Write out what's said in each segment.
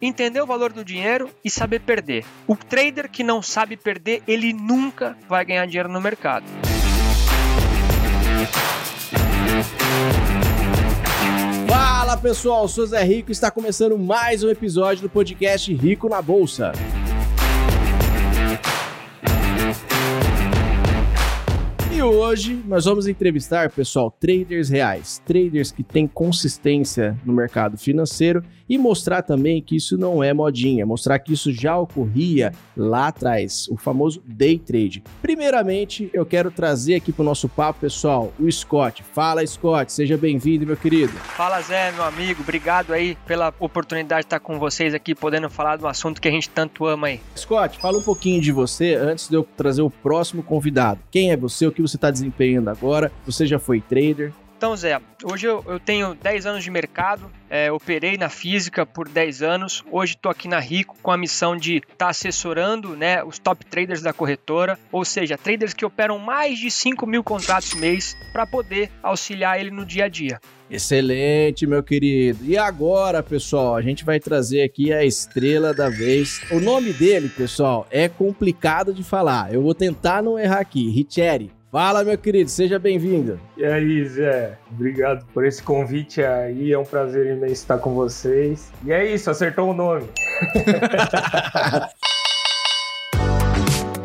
entender o valor do dinheiro e saber perder. O trader que não sabe perder, ele nunca vai ganhar dinheiro no mercado. Fala pessoal, sou Zé Rico e está começando mais um episódio do podcast Rico na Bolsa. E hoje nós vamos entrevistar, pessoal, traders reais, traders que têm consistência no mercado financeiro e mostrar também que isso não é modinha, mostrar que isso já ocorria lá atrás, o famoso day trade. Primeiramente, eu quero trazer aqui para o nosso papo, pessoal, o Scott. Fala, Scott, seja bem-vindo, meu querido. Fala, Zé, meu amigo, obrigado aí pela oportunidade de estar com vocês aqui, podendo falar do assunto que a gente tanto ama aí. Scott, fala um pouquinho de você antes de eu trazer o próximo convidado. Quem é você, o que você está desempenhando agora? Você já foi trader? Então, Zé, hoje eu, eu tenho 10 anos de mercado, é, operei na física por 10 anos, hoje estou aqui na Rico com a missão de estar tá assessorando né, os top traders da corretora, ou seja, traders que operam mais de 5 mil contratos mês para poder auxiliar ele no dia a dia. Excelente, meu querido. E agora, pessoal, a gente vai trazer aqui a estrela da vez. O nome dele, pessoal, é complicado de falar. Eu vou tentar não errar aqui. Richeri. Fala, meu querido, seja bem-vindo. E aí, Zé, obrigado por esse convite aí, é um prazer imenso estar com vocês. E é isso, acertou o nome.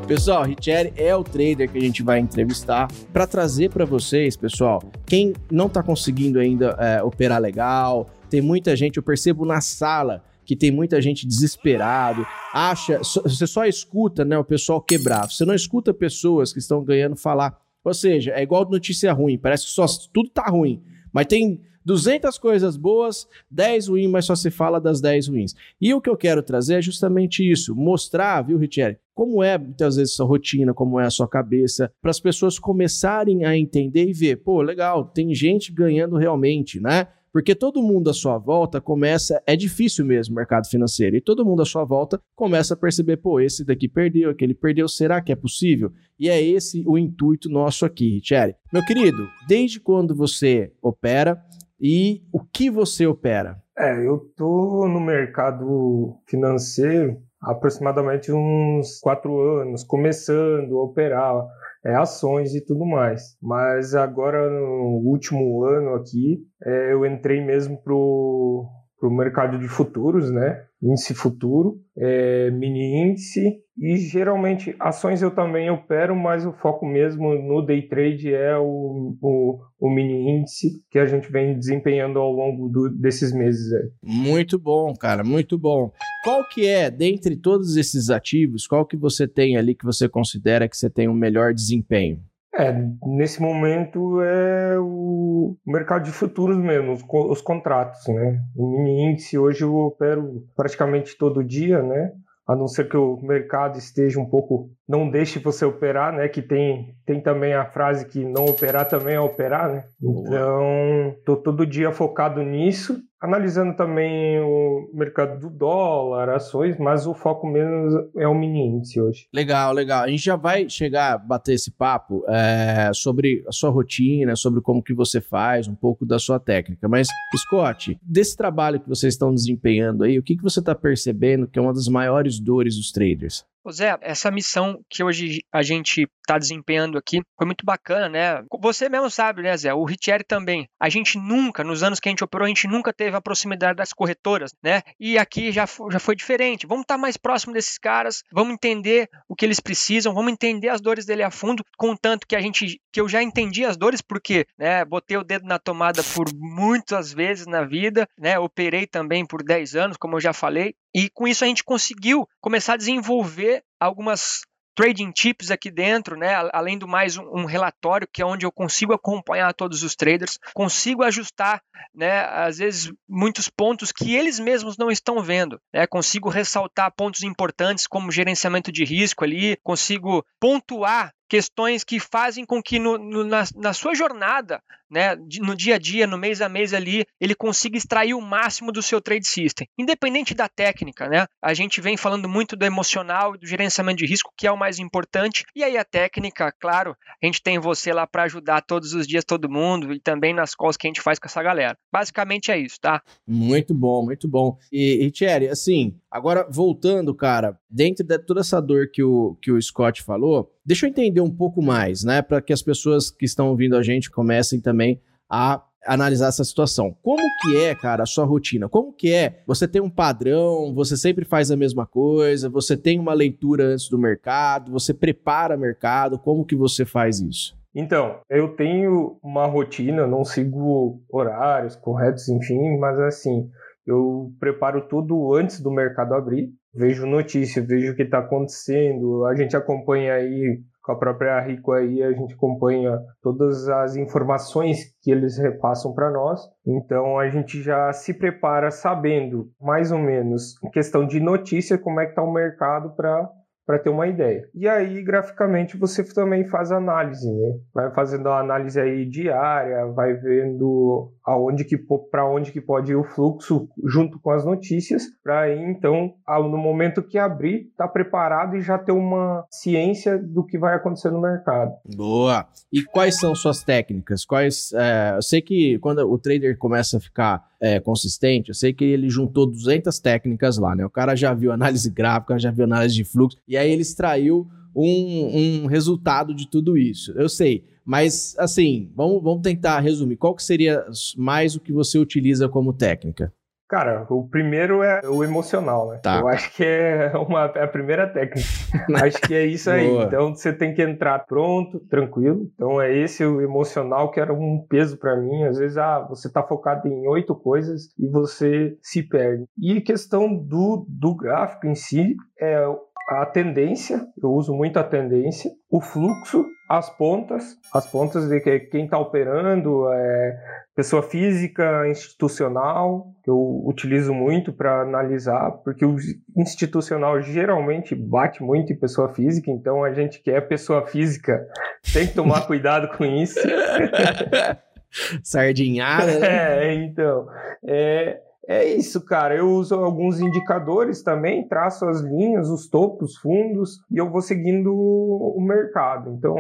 Pessoal, Richeri é o trader que a gente vai entrevistar para trazer para vocês, pessoal, quem não está conseguindo ainda é, operar legal, tem muita gente, eu percebo na sala, que tem muita gente desesperado, acha, você só escuta, né, o pessoal quebrar. Você não escuta pessoas que estão ganhando falar. Ou seja, é igual notícia ruim, parece que só tudo tá ruim, mas tem 200 coisas boas, 10 ruins, mas só se fala das 10 ruins. E o que eu quero trazer é justamente isso, mostrar, viu, Richelle, como é muitas vezes sua rotina, como é a sua cabeça, para as pessoas começarem a entender e ver, pô, legal, tem gente ganhando realmente, né? Porque todo mundo à sua volta começa. É difícil mesmo o mercado financeiro. E todo mundo à sua volta começa a perceber: pô, esse daqui perdeu, aquele perdeu. Será que é possível? E é esse o intuito nosso aqui, Richelle. Meu querido, desde quando você opera e o que você opera? É, eu tô no mercado financeiro há aproximadamente uns quatro anos, começando a operar é, ações e tudo mais. Mas agora, no último ano aqui, é, eu entrei mesmo pro, pro mercado de futuros, né? Índice futuro, é, mini índice e geralmente ações eu também opero, mas o foco mesmo no day trade é o, o, o mini índice que a gente vem desempenhando ao longo do, desses meses aí. Muito bom, cara, muito bom. Qual que é, dentre todos esses ativos, qual que você tem ali que você considera que você tem um melhor desempenho? É, nesse momento é o mercado de futuros mesmo, os, os contratos, né? O mini índice hoje eu opero praticamente todo dia, né? a não ser que o mercado esteja um pouco não deixe você operar, né? Que tem, tem também a frase que não operar também é operar, né? Então, tô todo dia focado nisso, analisando também o mercado do dólar, ações, mas o foco mesmo é o mini índice hoje. Legal, legal. A gente já vai chegar a bater esse papo é, sobre a sua rotina, sobre como que você faz, um pouco da sua técnica. Mas, Scott, desse trabalho que vocês estão desempenhando aí, o que, que você está percebendo que é uma das maiores dores dos traders? Zé, essa missão que hoje a gente está desempenhando aqui foi muito bacana, né? Você mesmo sabe, né, Zé? O Richeri também. A gente nunca, nos anos que a gente operou, a gente nunca teve a proximidade das corretoras, né? E aqui já, já foi diferente. Vamos estar tá mais próximo desses caras, vamos entender o que eles precisam, vamos entender as dores dele a fundo, contanto que a gente que eu já entendi as dores, porque né, botei o dedo na tomada por muitas vezes na vida, né? Operei também por 10 anos, como eu já falei, e com isso a gente conseguiu começar a desenvolver algumas trading tips aqui dentro, né? Além do mais um, um, relatório que é onde eu consigo acompanhar todos os traders, consigo ajustar, né? Às vezes muitos pontos que eles mesmos não estão vendo, né? Consigo ressaltar pontos importantes como gerenciamento de risco ali, consigo pontuar questões que fazem com que no, no, na, na sua jornada né, no dia a dia, no mês a mês ali, ele consiga extrair o máximo do seu trade system. Independente da técnica, né? A gente vem falando muito do emocional e do gerenciamento de risco, que é o mais importante. E aí a técnica, claro, a gente tem você lá para ajudar todos os dias todo mundo e também nas calls que a gente faz com essa galera. Basicamente é isso, tá? Muito bom, muito bom. E, e Thierry, assim, agora voltando, cara, dentro de toda essa dor que o, que o Scott falou, deixa eu entender um pouco mais, né, para que as pessoas que estão ouvindo a gente comecem também a analisar essa situação. Como que é, cara, a sua rotina? Como que é? Você tem um padrão, você sempre faz a mesma coisa, você tem uma leitura antes do mercado, você prepara mercado, como que você faz isso? Então, eu tenho uma rotina, não sigo horários corretos, enfim, mas assim, eu preparo tudo antes do mercado abrir, vejo notícia, vejo o que está acontecendo, a gente acompanha aí com a própria Rico aí a gente acompanha todas as informações que eles repassam para nós. Então a gente já se prepara sabendo mais ou menos em questão de notícia como é que está o mercado para para ter uma ideia. E aí, graficamente, você também faz análise, né? Vai fazendo a análise aí diária, vai vendo aonde que para onde que pode ir o fluxo junto com as notícias, para aí então, no momento que abrir, tá preparado e já ter uma ciência do que vai acontecer no mercado. Boa. E quais são suas técnicas? Quais? É, eu sei que quando o trader começa a ficar é, consistente, eu sei que ele juntou 200 técnicas lá, né? O cara já viu análise gráfica, já viu análise de fluxo, e aí ele extraiu um, um resultado de tudo isso. Eu sei, mas assim, vamos, vamos tentar resumir. Qual que seria mais o que você utiliza como técnica? Cara, o primeiro é o emocional, né? Tá. Eu acho que é, uma, é a primeira técnica. acho que é isso aí. Então você tem que entrar pronto, tranquilo. Então é esse o emocional que era um peso para mim. Às vezes, ah, você tá focado em oito coisas e você se perde. E questão do, do gráfico em si, é a tendência, eu uso muito a tendência, o fluxo, as pontas, as pontas de quem está operando, é, pessoa física, institucional, que eu utilizo muito para analisar, porque o institucional geralmente bate muito em pessoa física, então a gente que é pessoa física tem que tomar cuidado com isso. Sardinhada, né? É, então. É, é isso, cara. Eu uso alguns indicadores também, traço as linhas, os topos, fundos, e eu vou seguindo o mercado. Então,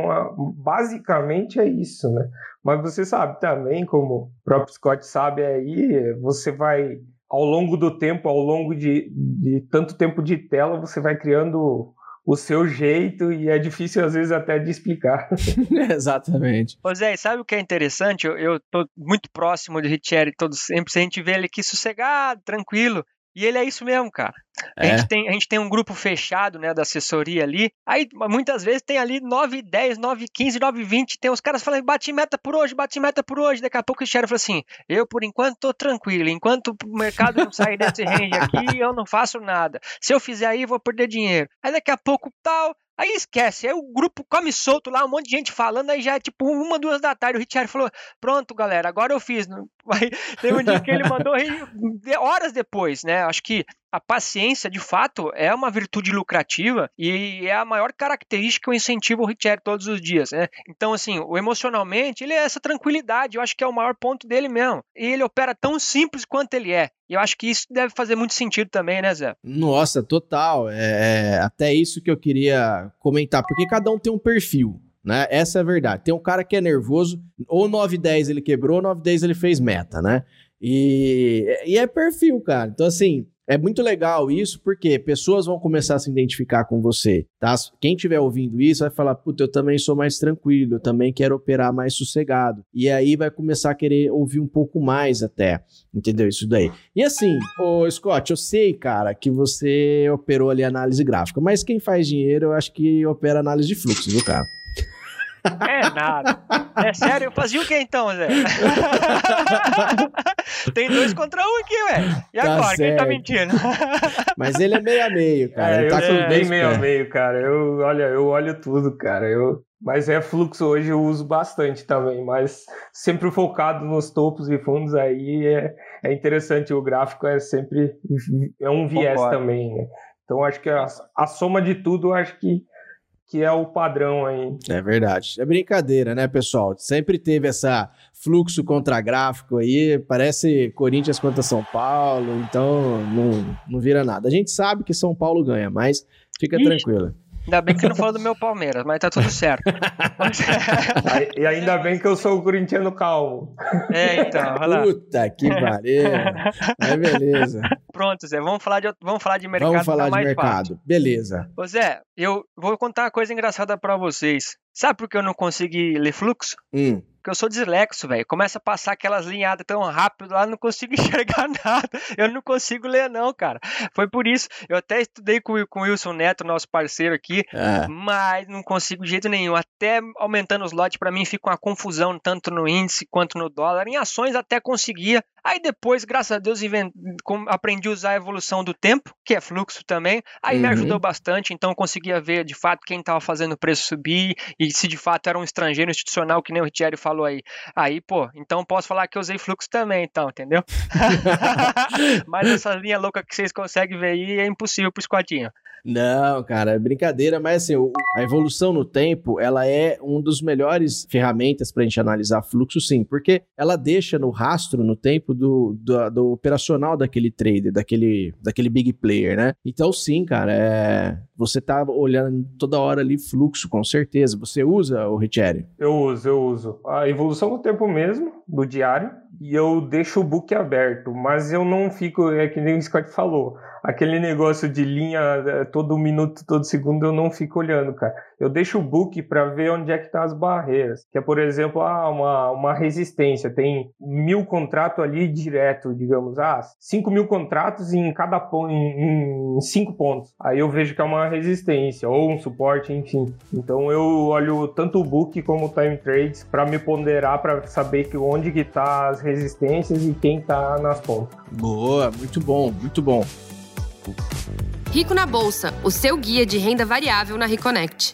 basicamente é isso, né? Mas você sabe também, como o próprio Scott sabe aí, você vai, ao longo do tempo, ao longo de, de tanto tempo de tela, você vai criando o seu jeito e é difícil às vezes até de explicar. Exatamente. Ô Zé, sabe o que é interessante? Eu, eu tô muito próximo de Richeri todo sempre, a gente vê ele aqui sossegado, tranquilo, e ele é isso mesmo, cara. A, é. gente tem, a gente tem um grupo fechado, né, da assessoria ali. Aí, muitas vezes, tem ali 9, 10, 9, 15, 9, 20. Tem os caras falando, bate meta por hoje, bate meta por hoje. Daqui a pouco o Xero fala assim: eu, por enquanto, tô tranquilo. Enquanto o mercado não sair desse range aqui, eu não faço nada. Se eu fizer aí, vou perder dinheiro. Aí, daqui a pouco, tal. Aí esquece, aí o grupo come solto lá, um monte de gente falando, aí já é tipo uma, duas da tarde, o Richard falou, pronto galera, agora eu fiz. Aí, teve um dia que ele mandou horas depois, né, acho que a paciência, de fato, é uma virtude lucrativa e é a maior característica que eu incentivo o Richard todos os dias, né? Então, assim, o emocionalmente, ele é essa tranquilidade, eu acho que é o maior ponto dele mesmo. E ele opera tão simples quanto ele é. E eu acho que isso deve fazer muito sentido também, né, Zé? Nossa, total. É, é até isso que eu queria comentar, porque cada um tem um perfil. Né? Essa é a verdade. Tem um cara que é nervoso, ou 9-10 ele quebrou, ou 9-10 ele fez meta, né? E, e é perfil, cara. Então, assim, é muito legal isso, porque pessoas vão começar a se identificar com você, tá? Quem estiver ouvindo isso vai falar, puta, eu também sou mais tranquilo, eu também quero operar mais sossegado. E aí vai começar a querer ouvir um pouco mais até, entendeu? Isso daí. E assim, ô Scott, eu sei, cara, que você operou ali análise gráfica, mas quem faz dinheiro, eu acho que opera análise de fluxo, viu, cara? É nada. É sério, eu fazia o que então, Zé? Tem dois contra um aqui, velho. E tá agora? Certo. Quem tá mentindo? Mas ele é meio a meio, cara. É, ele tá eu com bem meio a meio, cara. Eu, olha, eu olho tudo, cara. Eu, mas é fluxo hoje eu uso bastante também, mas sempre focado nos topos e fundos aí é, é interessante. O gráfico é sempre é um viés Concordo. também, né? Então acho que a, a soma de tudo, acho que que é o padrão aí. É verdade. É brincadeira, né, pessoal? Sempre teve essa fluxo contra gráfico aí, parece Corinthians contra São Paulo, então não, não vira nada. A gente sabe que São Paulo ganha, mas fica Ixi. Ainda bem que não falou do meu Palmeiras, mas tá tudo certo. e ainda bem que eu sou o corintiano calmo. É, então, olha lá. Puta que pariu. É beleza. Pronto, Zé, vamos falar de, vamos falar de mercado. Vamos falar tá de mercado, fácil. beleza. Ô Zé, eu vou contar uma coisa engraçada para vocês. Sabe por que eu não consegui ler fluxo? Hum. Porque eu sou dislexo, velho. Começa a passar aquelas linhadas tão rápido lá, não consigo enxergar nada. Eu não consigo ler, não, cara. Foi por isso. Eu até estudei com, com o Wilson Neto, nosso parceiro aqui, é. mas não consigo de jeito nenhum. Até aumentando os lotes, para mim fica uma confusão, tanto no índice quanto no dólar. Em ações até conseguia. Aí depois, graças a Deus, invent... aprendi a usar a evolução do tempo, que é fluxo também. Aí uhum. me ajudou bastante, então eu conseguia ver de fato quem estava fazendo o preço subir e se de fato era um estrangeiro institucional, que nem o Ritieri falou falou aí. Aí, pô, então posso falar que eu usei fluxo também, então, entendeu? Mas essa linha louca que vocês conseguem ver aí é impossível pro squadinho. Não, cara, é brincadeira, mas assim, a evolução no tempo, ela é um dos melhores ferramentas para a gente analisar fluxo, sim, porque ela deixa no rastro, no tempo do, do, do, operacional daquele trader, daquele, daquele big player, né? Então, sim, cara, é, você tá olhando toda hora ali fluxo, com certeza. Você usa o Richeri? Eu uso, eu uso. A evolução do tempo mesmo, do diário, e eu deixo o book aberto, mas eu não fico, é que nem o Scott falou, aquele negócio de linha é, todo minuto, todo segundo, eu não fico olhando, cara. Eu deixo o book para ver onde é que tá as barreiras. Que é, por exemplo, ah, uma, uma resistência. Tem mil contratos ali direto, digamos. Ah, cinco mil contratos em cada ponto, em, em cinco pontos. Aí eu vejo que é uma resistência ou um suporte, enfim. Então eu olho tanto o book como o time trades para me ponderar, para saber que onde que tá as resistências e quem tá nas pontas. Boa, muito bom, muito bom. Rico na Bolsa, o seu guia de renda variável na Reconnect.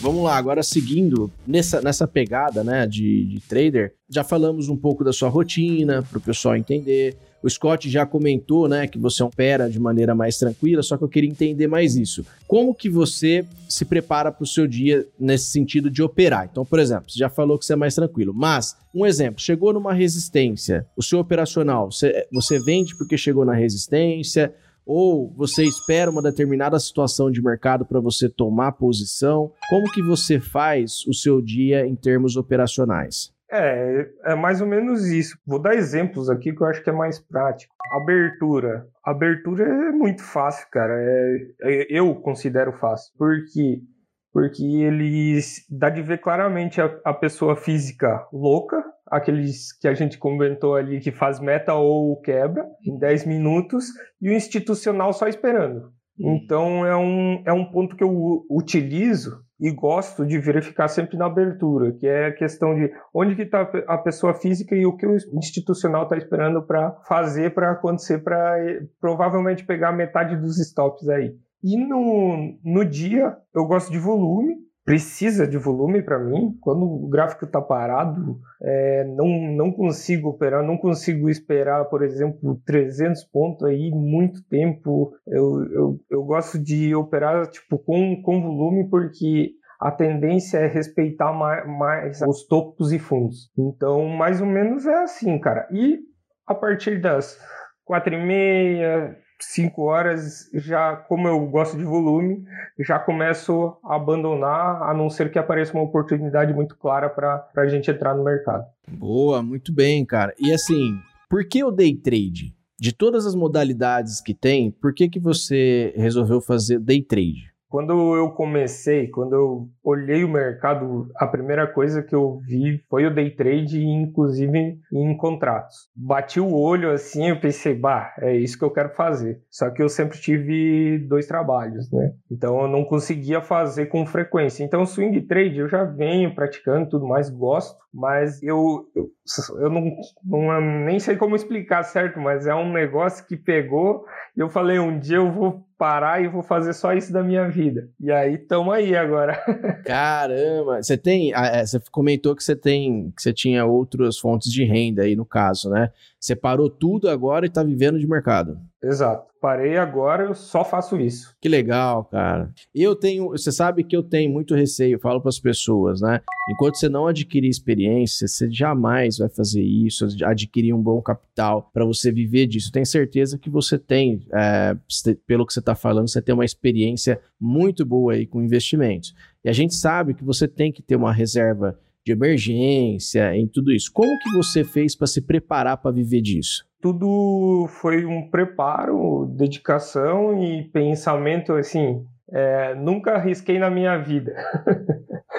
Vamos lá, agora seguindo nessa, nessa pegada né, de, de trader, já falamos um pouco da sua rotina para o pessoal entender. O Scott já comentou, né, que você opera de maneira mais tranquila, só que eu queria entender mais isso. Como que você se prepara para o seu dia nesse sentido de operar? Então, por exemplo, você já falou que você é mais tranquilo, mas um exemplo, chegou numa resistência, o seu operacional, você, você vende porque chegou na resistência, ou você espera uma determinada situação de mercado para você tomar posição? Como que você faz o seu dia em termos operacionais? É, é mais ou menos isso. Vou dar exemplos aqui que eu acho que é mais prático. Abertura. Abertura é muito fácil, cara. É, é, eu considero fácil. Porque porque ele dá de ver claramente a, a, pessoa física louca, aqueles que a gente comentou ali que faz meta ou quebra em 10 minutos, e o institucional só esperando. Então é um, é um ponto que eu utilizo e gosto de verificar sempre na abertura, que é a questão de onde que está a pessoa física e o que o institucional está esperando para fazer para acontecer, para provavelmente pegar metade dos stops aí. E no, no dia eu gosto de volume, precisa de volume para mim. Quando o gráfico está parado, é, não, não consigo operar, não consigo esperar, por exemplo, 300 pontos aí muito tempo. Eu, eu, eu gosto de operar tipo, com, com volume porque a tendência é respeitar mais, mais os topos e fundos. Então, mais ou menos é assim, cara. E a partir das quatro e meia, 5 horas, já como eu gosto de volume, já começo a abandonar, a não ser que apareça uma oportunidade muito clara para a gente entrar no mercado. Boa, muito bem, cara. E assim, por que o day trade? De todas as modalidades que tem, por que, que você resolveu fazer day trade? Quando eu comecei, quando eu olhei o mercado, a primeira coisa que eu vi foi o day trade, inclusive em contratos. Bati o olho assim, eu pensei, bah, é isso que eu quero fazer. Só que eu sempre tive dois trabalhos, né? Então eu não conseguia fazer com frequência. Então swing trade eu já venho praticando tudo mais, gosto, mas eu, eu, eu não, não nem sei como explicar certo, mas é um negócio que pegou e eu falei, um dia eu vou parar e vou fazer só isso da minha vida. E aí, tamo aí agora. Caramba, você tem, ah, é, você comentou que você tem, que você tinha outras fontes de renda aí no caso, né? Você parou tudo agora e está vivendo de mercado. Exato. Parei agora, eu só faço isso. Que legal, cara. Eu tenho, você sabe que eu tenho muito receio, eu falo para as pessoas, né? Enquanto você não adquirir experiência, você jamais vai fazer isso, adquirir um bom capital para você viver disso. Tenho certeza que você tem, é, pelo que você está falando, você tem uma experiência muito boa aí com investimentos. E a gente sabe que você tem que ter uma reserva de emergência, em tudo isso. Como que você fez para se preparar para viver disso? Tudo foi um preparo, dedicação e pensamento assim. É, nunca arrisquei na minha vida.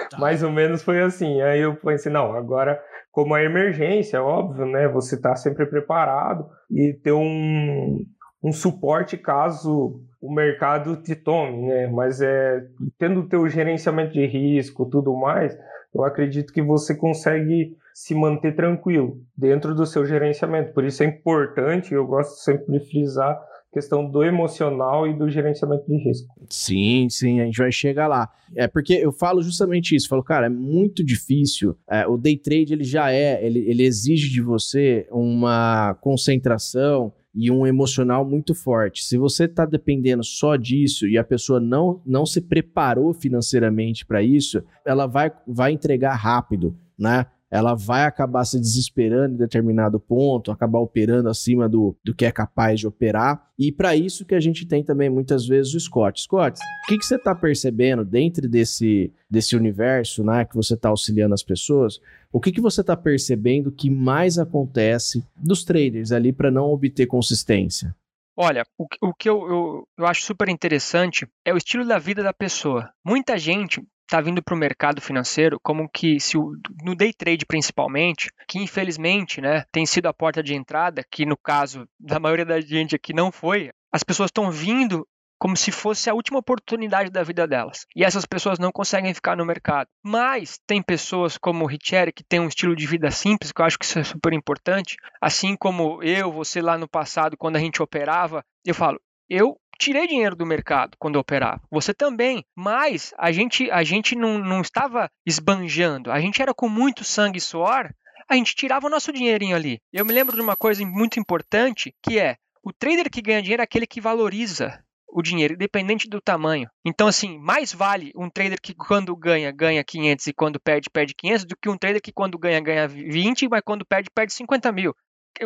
Tá. Mais ou menos foi assim. Aí eu pensei, não, agora, como a emergência, óbvio, né? Você está sempre preparado e ter um, um suporte caso o mercado te tome, né? Mas é tendo o teu gerenciamento de risco, tudo mais, eu acredito que você consegue se manter tranquilo dentro do seu gerenciamento. Por isso é importante, eu gosto sempre de frisar questão do emocional e do gerenciamento de risco. Sim, sim, a gente vai chegar lá. É porque eu falo justamente isso, falo, cara, é muito difícil. É, o day trade ele já é, ele, ele exige de você uma concentração, e um emocional muito forte. Se você está dependendo só disso e a pessoa não, não se preparou financeiramente para isso, ela vai, vai entregar rápido, né? ela vai acabar se desesperando em determinado ponto, acabar operando acima do, do que é capaz de operar. E para isso que a gente tem também muitas vezes o Scott. Scott, o que, que você está percebendo dentro desse, desse universo né, que você está auxiliando as pessoas? O que, que você está percebendo que mais acontece dos traders ali para não obter consistência? Olha, o, o que eu, eu, eu, acho super interessante é o estilo da vida da pessoa. Muita gente está vindo para o mercado financeiro como que se o, no day trade principalmente, que infelizmente, né, tem sido a porta de entrada, que no caso da maioria da gente aqui não foi, as pessoas estão vindo como se fosse a última oportunidade da vida delas. E essas pessoas não conseguem ficar no mercado. Mas tem pessoas como o Richeri que tem um estilo de vida simples, que eu acho que isso é super importante. Assim como eu, você lá no passado, quando a gente operava, eu falo, eu tirei dinheiro do mercado quando eu operava. Você também. Mas a gente, a gente não, não estava esbanjando. A gente era com muito sangue e suor. A gente tirava o nosso dinheirinho ali. Eu me lembro de uma coisa muito importante que é o trader que ganha dinheiro é aquele que valoriza o dinheiro, independente do tamanho. Então, assim, mais vale um trader que quando ganha, ganha 500 e quando perde, perde 500, do que um trader que quando ganha, ganha 20, mas quando perde, perde 50 mil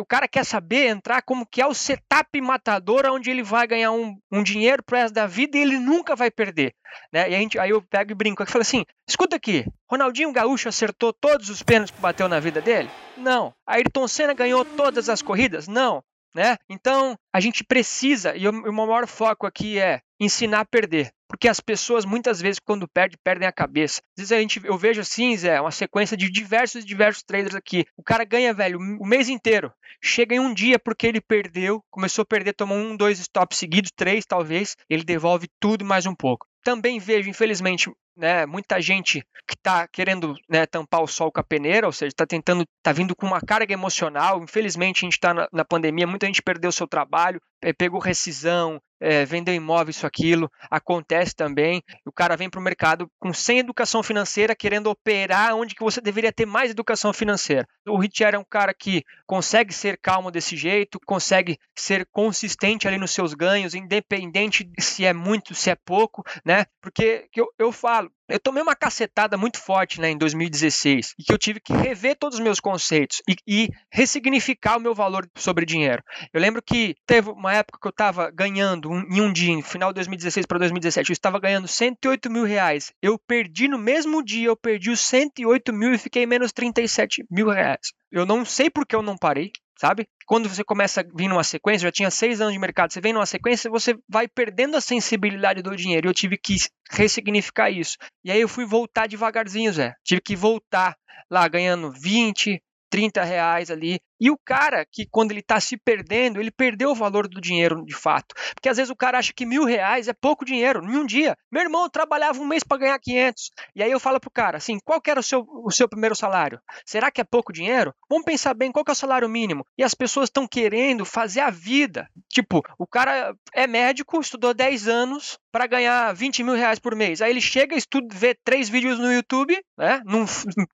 o cara quer saber entrar como que é o setup matador onde ele vai ganhar um, um dinheiro pro resto da vida e ele nunca vai perder. Né? E a gente, aí eu pego e brinco e falo assim: escuta aqui, Ronaldinho Gaúcho acertou todos os pênaltis que bateu na vida dele? Não. Ayrton Senna ganhou todas as corridas? Não. Né? Então, a gente precisa, e o meu maior foco aqui é ensinar a perder. Porque as pessoas, muitas vezes, quando perdem, perdem a cabeça. Às vezes a gente, eu vejo assim, Zé, uma sequência de diversos diversos traders aqui. O cara ganha, velho, o mês inteiro. Chega em um dia porque ele perdeu, começou a perder, tomou um, dois stops seguidos, três talvez, ele devolve tudo mais um pouco. Também vejo, infelizmente, né, muita gente que está querendo né, tampar o sol com a peneira, ou seja, está tentando, está vindo com uma carga emocional. Infelizmente, a gente está na, na, pandemia, muita gente perdeu seu trabalho, pegou rescisão, é, vendeu imóvel, isso, aquilo, acontece também. O cara vem para o mercado com sem educação financeira, querendo operar onde que você deveria ter mais educação financeira. O Richard é um cara que consegue ser calmo desse jeito, consegue ser consistente ali nos seus ganhos, independente se é muito, se é pouco, né? Porque eu, eu falo, eu tomei uma cacetada muito forte né, em 2016 e que eu tive que rever todos os meus conceitos e, e ressignificar o meu valor sobre dinheiro. Eu lembro que teve uma época que eu estava ganhando um, em um dia, final de 2016 para 2017, eu estava ganhando 108 mil reais. Eu perdi no mesmo dia, eu perdi os 108 mil e fiquei menos 37 mil reais. Eu não sei por que eu não parei, sabe? Quando você começa a vir numa sequência, já tinha seis anos de mercado, você vem numa sequência, você vai perdendo a sensibilidade do dinheiro. Eu tive que ressignificar isso. E aí eu fui voltar devagarzinho, Zé. Tive que voltar lá ganhando 20, 30 reais ali. E o cara que, quando ele está se perdendo, ele perdeu o valor do dinheiro de fato. Porque às vezes o cara acha que mil reais é pouco dinheiro em um dia. Meu irmão trabalhava um mês para ganhar 500. E aí eu falo pro cara assim: qual que era o seu, o seu primeiro salário? Será que é pouco dinheiro? Vamos pensar bem qual que é o salário mínimo. E as pessoas estão querendo fazer a vida. Tipo, o cara é médico, estudou 10 anos para ganhar 20 mil reais por mês. Aí ele chega, estuda, vê três vídeos no YouTube, né? Não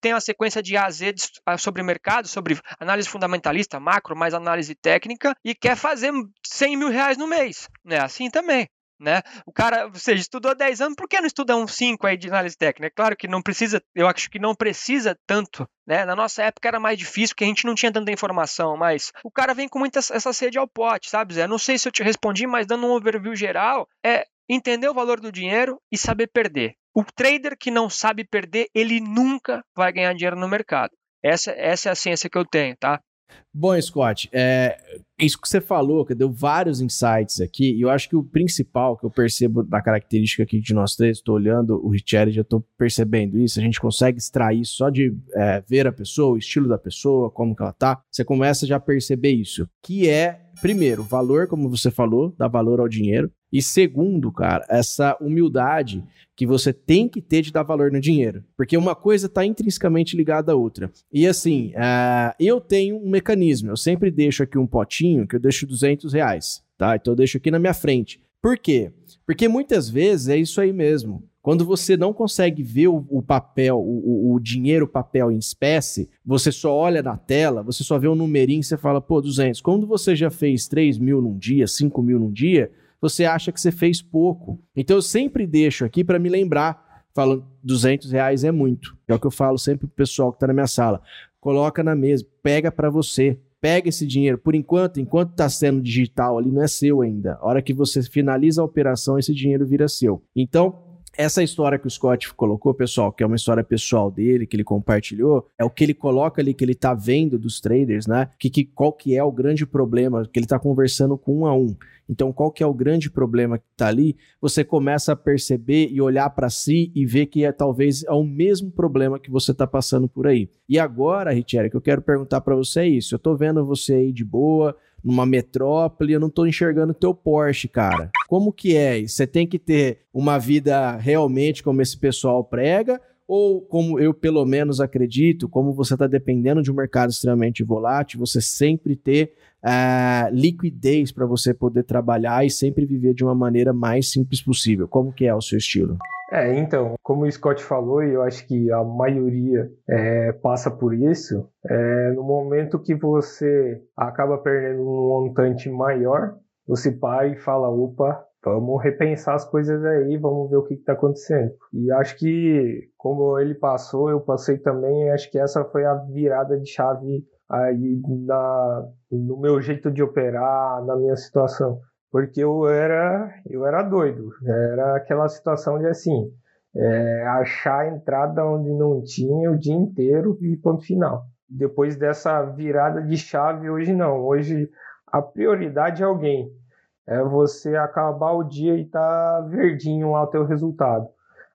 tem uma sequência de A a Z sobre mercado, sobre análise fundamentalista, macro, mais análise técnica, e quer fazer 100 mil reais no mês. É assim também. Né? O cara, seja, estudou 10 anos, por que não estuda uns 5 aí de análise técnica? É claro que não precisa, eu acho que não precisa tanto, né? Na nossa época era mais difícil, porque a gente não tinha tanta informação, mas o cara vem com muita essa sede ao pote, sabe, Zé? Não sei se eu te respondi, mas dando um overview geral, é entender o valor do dinheiro e saber perder. O trader que não sabe perder, ele nunca vai ganhar dinheiro no mercado. Essa, essa é a ciência que eu tenho, tá? Bom, Scott, é, isso que você falou, que deu vários insights aqui, e eu acho que o principal que eu percebo da característica aqui de nós três, estou olhando o Richard, já estou percebendo isso, a gente consegue extrair só de é, ver a pessoa, o estilo da pessoa, como que ela tá, você começa já a perceber isso, que é, primeiro, valor, como você falou, dá valor ao dinheiro, e segundo, cara, essa humildade que você tem que ter de dar valor no dinheiro. Porque uma coisa está intrinsecamente ligada à outra. E assim, uh, eu tenho um mecanismo. Eu sempre deixo aqui um potinho que eu deixo 200 reais. Tá? Então eu deixo aqui na minha frente. Por quê? Porque muitas vezes é isso aí mesmo. Quando você não consegue ver o, o papel, o, o, dinheiro papel em espécie, você só olha na tela, você só vê um numerinho e você fala, pô, 200. Quando você já fez 3 mil num dia, 5 mil num dia, você acha que você fez pouco. Então eu sempre deixo aqui para me lembrar, falando 200 reais é muito. É o que eu falo sempre pro pessoal que está na minha sala. Coloca na mesa, pega para você. Pega esse dinheiro. Por enquanto, enquanto está sendo digital ali, não é seu ainda. A hora que você finaliza a operação, esse dinheiro vira seu. Então, essa história que o Scott colocou, pessoal, que é uma história pessoal dele, que ele compartilhou, é o que ele coloca ali, que ele tá vendo dos traders, né? Que, que, qual que é o grande problema, que ele tá conversando com um a um. Então, qual que é o grande problema que está ali? Você começa a perceber e olhar para si e ver que é talvez é o mesmo problema que você está passando por aí. E agora, Richelle, que eu quero perguntar para você é isso. Eu estou vendo você aí de boa, numa metrópole, eu não estou enxergando teu Porsche, cara. Como que é? Você tem que ter uma vida realmente como esse pessoal prega ou como eu pelo menos acredito, como você está dependendo de um mercado extremamente volátil, você sempre ter uh, liquidez para você poder trabalhar e sempre viver de uma maneira mais simples possível. Como que é o seu estilo? É, então, como o Scott falou, e eu acho que a maioria é, passa por isso, é, no momento que você acaba perdendo um montante maior, você para e fala, opa, vamos repensar as coisas aí, vamos ver o que está acontecendo. E acho que, como ele passou, eu passei também, acho que essa foi a virada de chave aí na, no meu jeito de operar, na minha situação. Porque eu era, eu era doido. Era aquela situação de assim, é, achar a entrada onde não tinha o dia inteiro e ponto final. Depois dessa virada de chave, hoje não. Hoje a prioridade é alguém. É você acabar o dia e tá verdinho lá o teu resultado.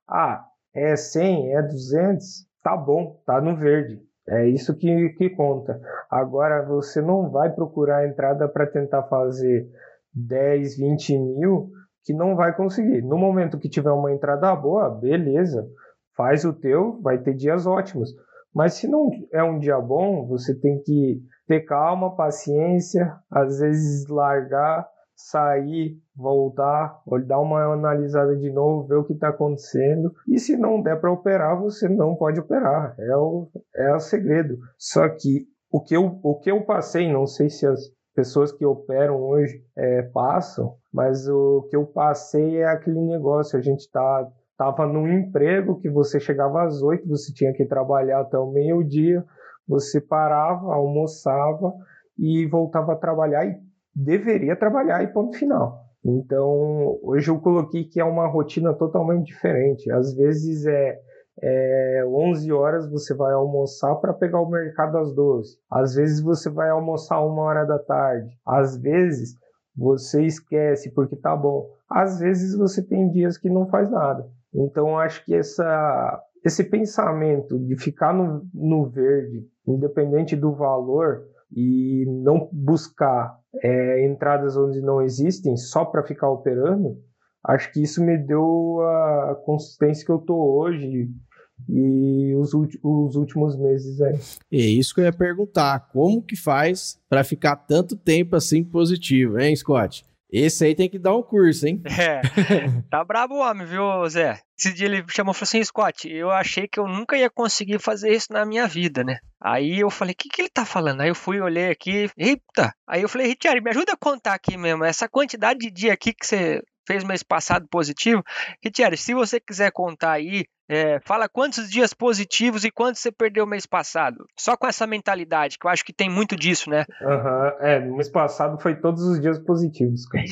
Ah, é 100, é 200, tá bom, tá no verde. É isso que, que conta. Agora, você não vai procurar a entrada para tentar fazer 10, 20 mil, que não vai conseguir. No momento que tiver uma entrada boa, beleza, faz o teu, vai ter dias ótimos. Mas se não é um dia bom, você tem que ter calma, paciência, às vezes largar sair, voltar, dar uma analisada de novo, ver o que está acontecendo. E se não der para operar, você não pode operar. É o, é o segredo. Só que o que, eu, o que eu passei, não sei se as pessoas que operam hoje é, passam, mas o que eu passei é aquele negócio. A gente tá, tava num emprego que você chegava às oito, você tinha que trabalhar até o meio-dia, você parava, almoçava e voltava a trabalhar e deveria trabalhar e ponto final. Então, hoje eu coloquei que é uma rotina totalmente diferente. Às vezes é, é 11 horas você vai almoçar para pegar o mercado às 12. Às vezes você vai almoçar uma hora da tarde. Às vezes você esquece porque tá bom. Às vezes você tem dias que não faz nada. Então, acho que essa, esse pensamento de ficar no, no verde, independente do valor, e não buscar é, entradas onde não existem só para ficar operando, acho que isso me deu a consistência que eu tô hoje e os, os últimos meses aí. É isso que eu ia perguntar, como que faz para ficar tanto tempo assim positivo, hein, Scott? Esse aí tem que dar um curso, hein? É, tá brabo o homem, viu, Zé? Esse dia ele chamou e falou assim, Scott, eu achei que eu nunca ia conseguir fazer isso na minha vida, né? Aí eu falei, o que, que ele tá falando? Aí eu fui, olhei aqui, eita! Aí eu falei, Richard, me ajuda a contar aqui mesmo, essa quantidade de dia aqui que você fez mês passado positivo. Richard, se você quiser contar aí é, fala quantos dias positivos e quantos você perdeu mês passado. Só com essa mentalidade, que eu acho que tem muito disso, né? Uhum. É, no mês passado foi todos os dias positivos, cara.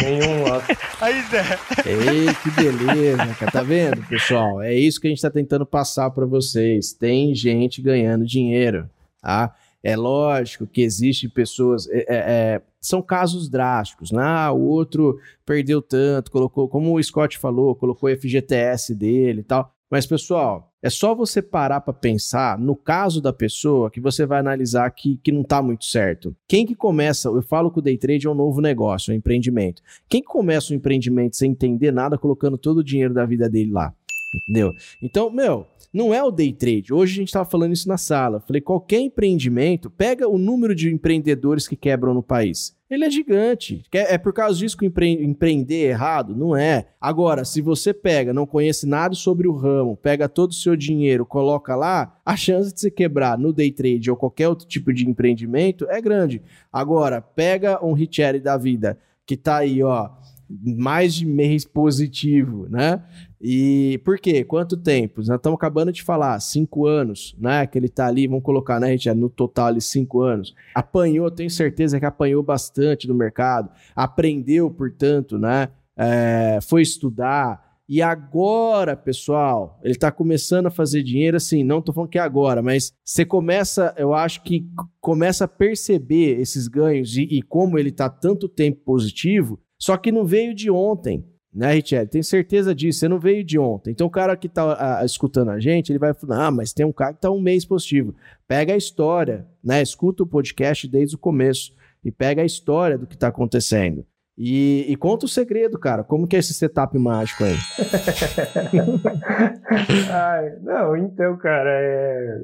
Nenhum lá. Aí, Zé. Ei, que beleza, cara. Tá vendo, pessoal? É isso que a gente tá tentando passar para vocês. Tem gente ganhando dinheiro, tá? É lógico que existem pessoas. É, é, é são casos drásticos, né? Ah, o outro perdeu tanto, colocou, como o Scott falou, colocou o FGTS dele e tal. Mas, pessoal, é só você parar para pensar no caso da pessoa que você vai analisar que, que não está muito certo. Quem que começa, eu falo que o day trade é um novo negócio, é um empreendimento. Quem que começa um empreendimento sem entender nada, colocando todo o dinheiro da vida dele lá? Entendeu? Então, meu, não é o day trade. Hoje a gente estava falando isso na sala. Falei, qualquer empreendimento, pega o número de empreendedores que quebram no país. Ele é gigante. É por causa disso que empre empreender é errado? Não é. Agora, se você pega, não conhece nada sobre o ramo, pega todo o seu dinheiro, coloca lá, a chance de você quebrar no day trade ou qualquer outro tipo de empreendimento é grande. Agora, pega um Richeri da vida que tá aí, ó, mais de mês positivo, né? E por quê? Quanto tempo? Nós estamos acabando de falar, cinco anos, né? Que ele tá ali, vamos colocar, né, gente? No total ali, cinco anos. Apanhou, tenho certeza que apanhou bastante no mercado, aprendeu, portanto, né? É, foi estudar. E agora, pessoal, ele está começando a fazer dinheiro, assim, não estou falando que é agora, mas você começa, eu acho que começa a perceber esses ganhos e, e como ele está tanto tempo positivo, só que não veio de ontem né, Richelle? Tenho certeza disso, você não veio de ontem. Então, o cara que tá a, escutando a gente, ele vai falar: ah, mas tem um cara que tá um mês positivo. Pega a história, né? Escuta o podcast desde o começo e pega a história do que tá acontecendo. E, e conta o segredo, cara. Como que é esse setup mágico aí? Ai, não, então, cara, é,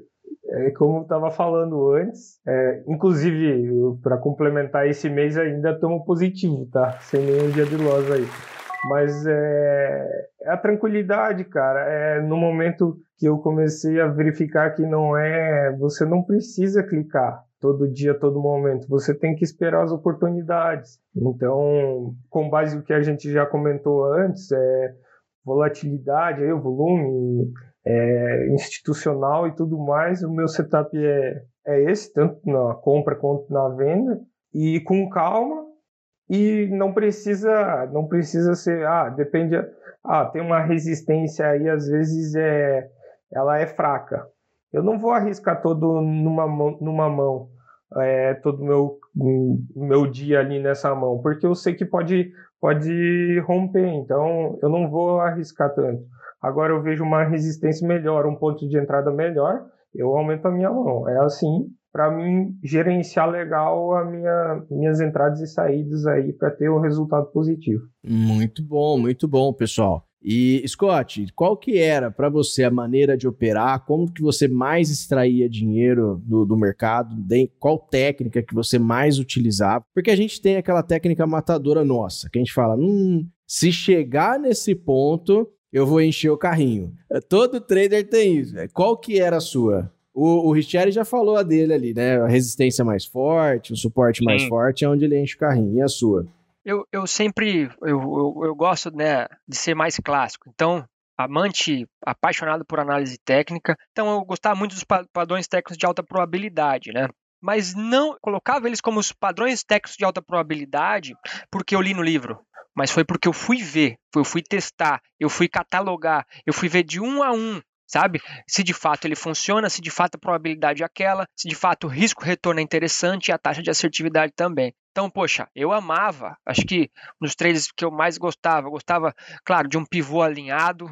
é como eu estava falando antes. É, inclusive, para complementar esse mês ainda estamos positivo, tá? Sem nenhum dia de loss aí. Mas é, é, a tranquilidade, cara. É no momento que eu comecei a verificar que não é. Você não precisa clicar todo dia, todo momento. Você tem que esperar as oportunidades. Então, com base no que a gente já comentou antes, é volatilidade, aí, o volume é, institucional e tudo mais, o meu setup é, é esse, tanto na compra quanto na venda. E com calma, e não precisa não precisa ser ah depende ah tem uma resistência aí às vezes é ela é fraca. Eu não vou arriscar todo numa mão, numa mão é, todo meu meu dia ali nessa mão porque eu sei que pode pode romper então eu não vou arriscar tanto. Agora eu vejo uma resistência melhor um ponto de entrada melhor eu aumento a minha mão. É assim para mim gerenciar legal a minha, minhas entradas e saídas aí para ter um resultado positivo. Muito bom, muito bom, pessoal. E Scott, qual que era para você a maneira de operar? Como que você mais extraía dinheiro do, do mercado? Qual técnica que você mais utilizava? Porque a gente tem aquela técnica matadora nossa, que a gente fala, hum, se chegar nesse ponto, eu vou encher o carrinho. Todo trader tem isso. Qual que era a sua? O, o Richard já falou a dele ali, né? A resistência mais forte, o suporte Sim. mais forte é onde ele enche o carrinho. E a sua? Eu, eu sempre eu, eu, eu gosto né, de ser mais clássico. Então, amante, apaixonado por análise técnica. Então, eu gostava muito dos padrões técnicos de alta probabilidade, né? Mas não colocava eles como os padrões técnicos de alta probabilidade porque eu li no livro mas foi porque eu fui ver, eu fui testar, eu fui catalogar, eu fui ver de um a um sabe? Se de fato ele funciona, se de fato a probabilidade é aquela, se de fato o risco-retorno é interessante e a taxa de assertividade também. Então, poxa, eu amava, acho que nos trades que eu mais gostava, gostava, claro, de um pivô alinhado,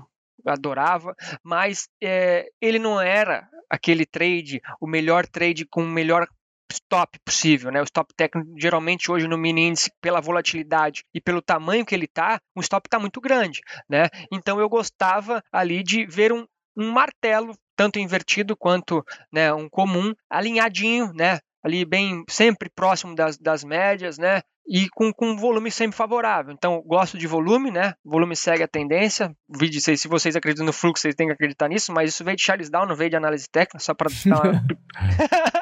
adorava, mas é, ele não era aquele trade, o melhor trade com o melhor stop possível, né? O stop técnico, geralmente hoje no mini índice, pela volatilidade e pelo tamanho que ele tá, o stop está muito grande, né? Então eu gostava ali de ver um, um martelo tanto invertido quanto né, um comum, alinhadinho, né? Ali bem sempre próximo das, das médias, né? E com, com volume sempre favorável. Então, gosto de volume, né? Volume segue a tendência. Vídeo, se vocês acreditam no fluxo, vocês têm que acreditar nisso, mas isso veio de Charles Down, não veio de análise técnica, só para dar uma...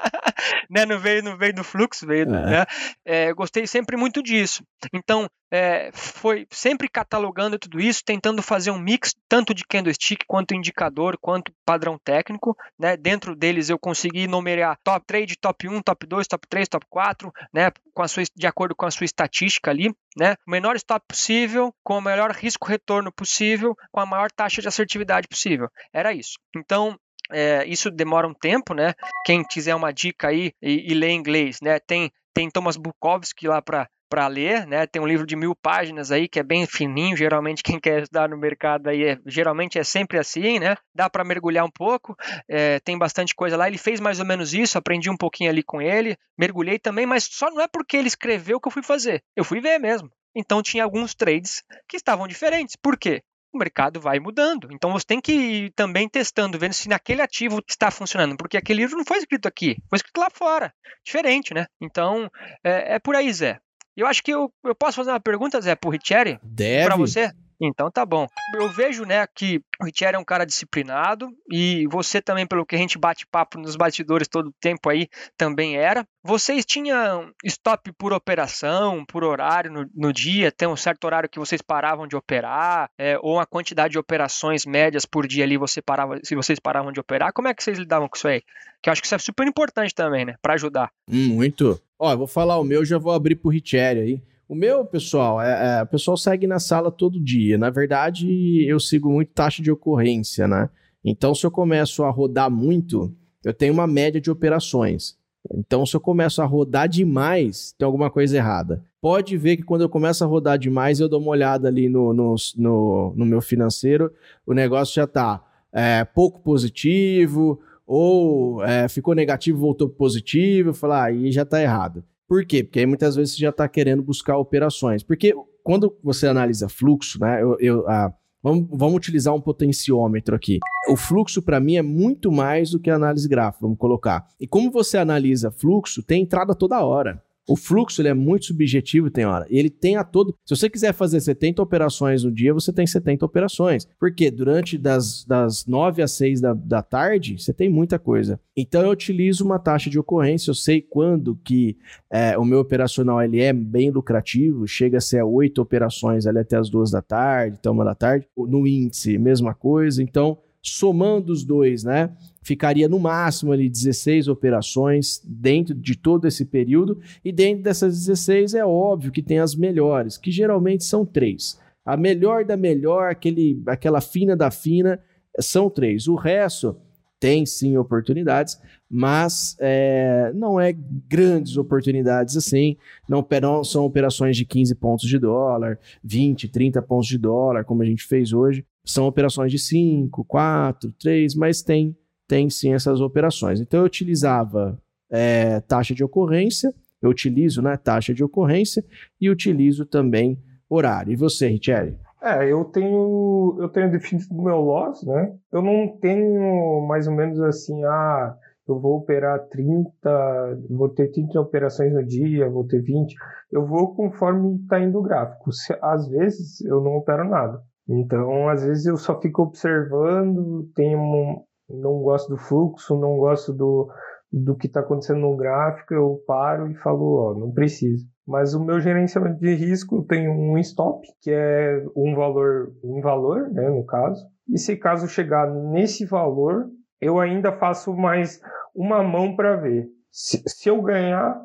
né? Não veio, não veio do fluxo, veio, é. né? É, gostei sempre muito disso. Então, é, foi sempre catalogando tudo isso, tentando fazer um mix tanto de candlestick quanto indicador, quanto padrão técnico, né? Dentro deles eu consegui numerar top trade, top 1, top 2, top 3, top 4, né? Com a sua, de acordo com a sua estatística ali, né? O menor stop possível, com o melhor risco retorno possível, com a maior taxa de assertividade possível. Era isso. Então, é, isso demora um tempo, né? Quem quiser uma dica aí e, e ler inglês, né? Tem, tem Thomas Bukowski lá para para ler, né? Tem um livro de mil páginas aí que é bem fininho. Geralmente quem quer estudar no mercado aí é, geralmente é sempre assim, né? Dá para mergulhar um pouco. É, tem bastante coisa lá. Ele fez mais ou menos isso. Aprendi um pouquinho ali com ele. Mergulhei também, mas só não é porque ele escreveu que eu fui fazer. Eu fui ver mesmo. Então tinha alguns trades que estavam diferentes. Por quê? O mercado vai mudando. Então você tem que ir também testando, vendo se naquele ativo está funcionando, porque aquele livro não foi escrito aqui, foi escrito lá fora. Diferente, né? Então é, é por aí, Zé. Eu acho que eu, eu posso fazer uma pergunta, Zé, pro Richeri? Deve. Para você? Então tá bom. Eu vejo, né, que o Richard é um cara disciplinado e você também, pelo que a gente bate papo nos bastidores todo o tempo aí, também era. Vocês tinham stop por operação, por horário no, no dia? Tem um certo horário que vocês paravam de operar? É, ou a quantidade de operações médias por dia ali você parava, se vocês paravam de operar? Como é que vocês lidavam com isso aí? Que eu acho que isso é super importante também, né, para ajudar. Muito. Ó, eu vou falar o meu, já vou abrir pro Richard aí. O meu, pessoal, é, é, o pessoal segue na sala todo dia. Na verdade, eu sigo muito taxa de ocorrência, né? Então, se eu começo a rodar muito, eu tenho uma média de operações. Então, se eu começo a rodar demais, tem alguma coisa errada. Pode ver que quando eu começo a rodar demais, eu dou uma olhada ali no, no, no, no meu financeiro, o negócio já está é, pouco positivo, ou é, ficou negativo, voltou positivo, falo, ah, aí já está errado. Por quê? Porque aí muitas vezes você já está querendo buscar operações. Porque quando você analisa fluxo, né? Eu, eu ah, vamos, vamos utilizar um potenciômetro aqui. O fluxo, para mim, é muito mais do que análise gráfica, vamos colocar. E como você analisa fluxo, tem entrada toda hora. O fluxo ele é muito subjetivo, tem hora. Ele tem a todo. Se você quiser fazer 70 operações no dia, você tem 70 operações. Porque durante das, das 9 às 6 da, da tarde, você tem muita coisa. Então eu utilizo uma taxa de ocorrência, eu sei quando que é, o meu operacional ele é bem lucrativo, chega a ser 8 operações ali até as 2 da tarde, então uma da tarde. No índice, mesma coisa. Então, somando os dois, né? Ficaria no máximo ali 16 operações dentro de todo esse período, e dentro dessas 16 é óbvio que tem as melhores, que geralmente são três. A melhor da melhor, aquele, aquela fina da fina, são três. O resto tem sim oportunidades, mas é, não é grandes oportunidades assim. Não, não são operações de 15 pontos de dólar, 20, 30 pontos de dólar, como a gente fez hoje. São operações de 5, 4, 3, mas tem, tem sim essas operações. Então eu utilizava é, taxa de ocorrência, eu utilizo né, taxa de ocorrência e utilizo também horário. E você, Richelle? É, eu tenho eu tenho definido o meu loss, né? Eu não tenho mais ou menos assim, ah, eu vou operar 30, vou ter 30 operações no dia, vou ter 20. Eu vou conforme está indo o gráfico. Às vezes eu não opero nada. Então, às vezes eu só fico observando, tenho um, não gosto do fluxo, não gosto do, do que está acontecendo no gráfico, eu paro e falo, ó, não preciso. Mas o meu gerenciamento de risco, tenho um stop, que é um valor, um valor, né, no caso. E se caso chegar nesse valor, eu ainda faço mais uma mão para ver. Se, se eu ganhar,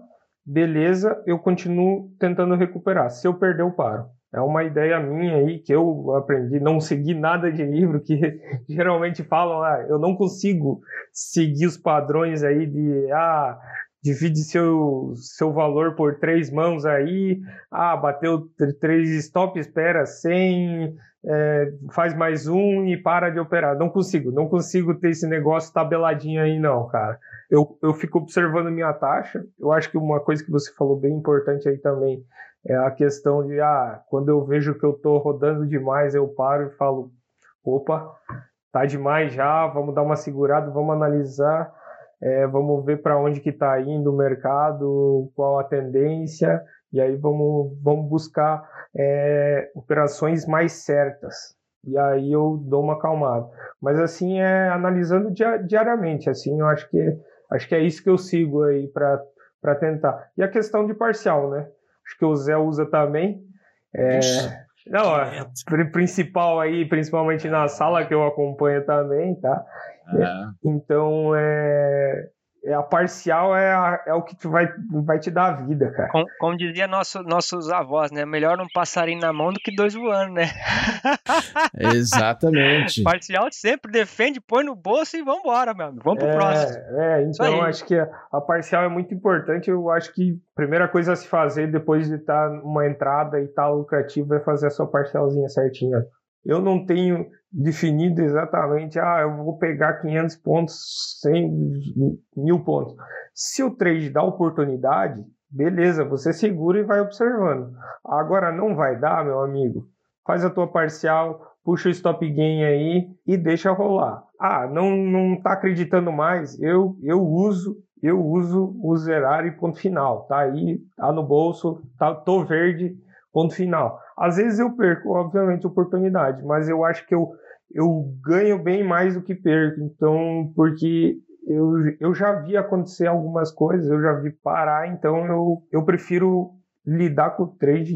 beleza, eu continuo tentando recuperar. Se eu perder, eu paro. É uma ideia minha aí que eu aprendi, não segui nada de livro que geralmente falam, ah, eu não consigo seguir os padrões aí de ah, divide seu, seu valor por três mãos aí, ah, bateu três stop, espera 100, é, faz mais um e para de operar. Não consigo, não consigo ter esse negócio tabeladinho aí não, cara. Eu, eu fico observando minha taxa, eu acho que uma coisa que você falou bem importante aí também é a questão de, ah, quando eu vejo que eu tô rodando demais, eu paro e falo, opa, tá demais já, vamos dar uma segurada, vamos analisar é, vamos ver para onde que está indo o mercado, qual a tendência, e aí vamos, vamos buscar é, operações mais certas. E aí eu dou uma acalmada. Mas assim, é analisando diariamente, assim, eu acho que, acho que é isso que eu sigo aí para tentar. E a questão de parcial, né? Acho que o Zé usa também. É, não, é, principal aí, principalmente na sala que eu acompanho também, tá? É. Então, é a parcial é, a, é o que vai, vai te dar a vida, cara. Como, como dizia nosso, nossos avós, né? Melhor um passarinho na mão do que dois voando, né? Exatamente. Parcial sempre defende, põe no bolso e vambora, meu amigo. Vamos pro é, próximo. É, então acho que a, a, parcial é muito importante. Eu acho que a primeira coisa a se fazer depois de estar tá numa entrada e estar tá lucrativo é fazer a sua parcialzinha certinha. Eu não tenho definido exatamente, ah, eu vou pegar 500 pontos, 100 mil pontos. Se o trade dá oportunidade, beleza, você segura e vai observando. Agora não vai dar, meu amigo. Faz a tua parcial, puxa o stop gain aí e deixa rolar. Ah, não não tá acreditando mais? Eu eu uso eu uso o zerar e ponto final. Tá aí, tá no bolso, tá tô verde, ponto final. Às vezes eu perco, obviamente, oportunidade, mas eu acho que eu eu ganho bem mais do que perco. Então, porque eu, eu já vi acontecer algumas coisas, eu já vi parar, então eu, eu prefiro lidar com o trade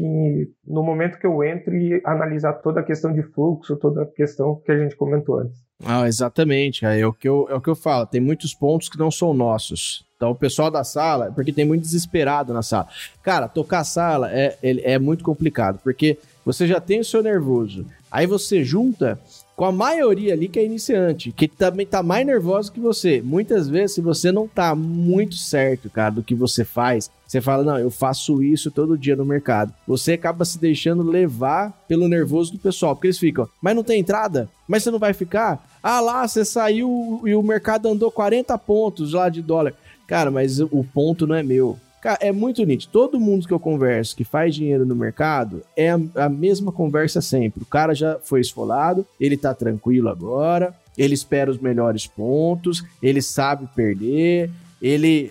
no momento que eu entro e analisar toda a questão de fluxo, toda a questão que a gente comentou antes. Ah, exatamente, é o que eu, é o que eu falo, tem muitos pontos que não são nossos. Então, o pessoal da sala, porque tem muito desesperado na sala. Cara, tocar sala é, é, é muito complicado, porque você já tem o seu nervoso. Aí você junta com a maioria ali que é iniciante, que também tá mais nervoso que você. Muitas vezes, se você não tá muito certo, cara, do que você faz, você fala, não, eu faço isso todo dia no mercado. Você acaba se deixando levar pelo nervoso do pessoal, porque eles ficam, mas não tem entrada? Mas você não vai ficar? Ah lá, você saiu e o mercado andou 40 pontos lá de dólar. Cara, mas o ponto não é meu. Cara, é muito nítido. Todo mundo que eu converso que faz dinheiro no mercado é a, a mesma conversa sempre. O cara já foi esfolado, ele tá tranquilo agora, ele espera os melhores pontos, ele sabe perder, ele,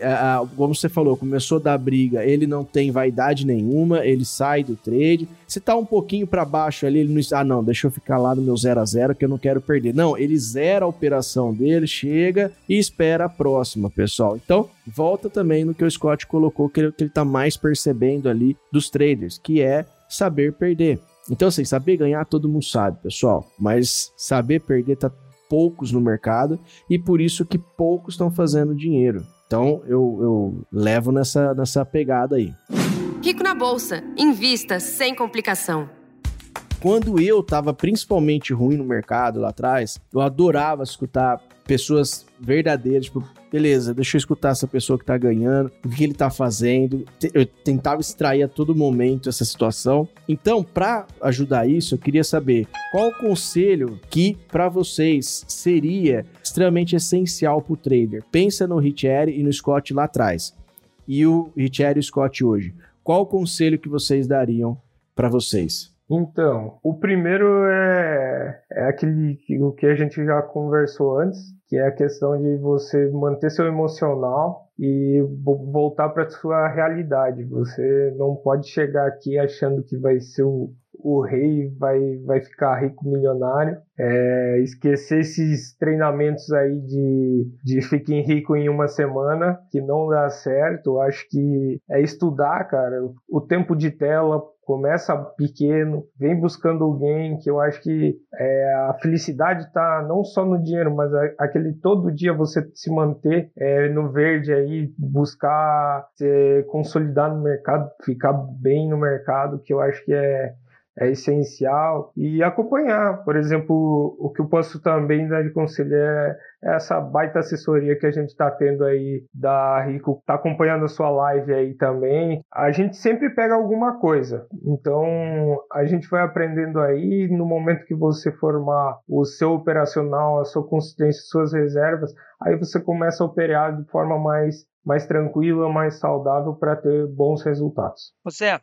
como você falou, começou a dar briga, ele não tem vaidade nenhuma, ele sai do trade. Se tá um pouquinho para baixo ali, ele não. Ah, não, deixa eu ficar lá no meu 0 a 0 que eu não quero perder. Não, ele zera a operação dele, chega e espera a próxima, pessoal. Então, volta também no que o Scott colocou, que ele, que ele tá mais percebendo ali dos traders, que é saber perder. Então, assim, saber ganhar todo mundo sabe, pessoal, mas saber perder tá poucos no mercado e por isso que poucos estão fazendo dinheiro. Então eu, eu levo nessa, nessa pegada aí. Rico na Bolsa. Invista sem complicação. Quando eu estava principalmente ruim no mercado lá atrás, eu adorava escutar pessoas verdadeiras, tipo, beleza, deixa eu escutar essa pessoa que tá ganhando, o que ele tá fazendo. Eu tentava extrair a todo momento essa situação. Então, para ajudar isso, eu queria saber qual o conselho que para vocês seria extremamente essencial para o trader. Pensa no Richard e no Scott lá atrás. E o Richard e o Scott hoje. Qual o conselho que vocês dariam para vocês? Então, o primeiro é, é aquele o que a gente já conversou antes, que é a questão de você manter seu emocional e voltar para sua realidade. Você não pode chegar aqui achando que vai ser o, o rei, vai, vai ficar rico milionário. É, esquecer esses treinamentos aí de, de fiquem rico em uma semana, que não dá certo. Acho que é estudar, cara. O tempo de tela começa pequeno, vem buscando alguém que eu acho que é, a felicidade está não só no dinheiro, mas aquele todo dia você se manter é, no verde aí, buscar se consolidar no mercado, ficar bem no mercado, que eu acho que é é essencial e acompanhar. Por exemplo, o que eu posso também dar de conselho é essa baita assessoria que a gente está tendo aí da Rico, está acompanhando a sua live aí também. A gente sempre pega alguma coisa, então a gente vai aprendendo aí. No momento que você formar o seu operacional, a sua consistência, suas reservas, aí você começa a operar de forma mais mais tranquila, mais saudável para ter bons resultados. José,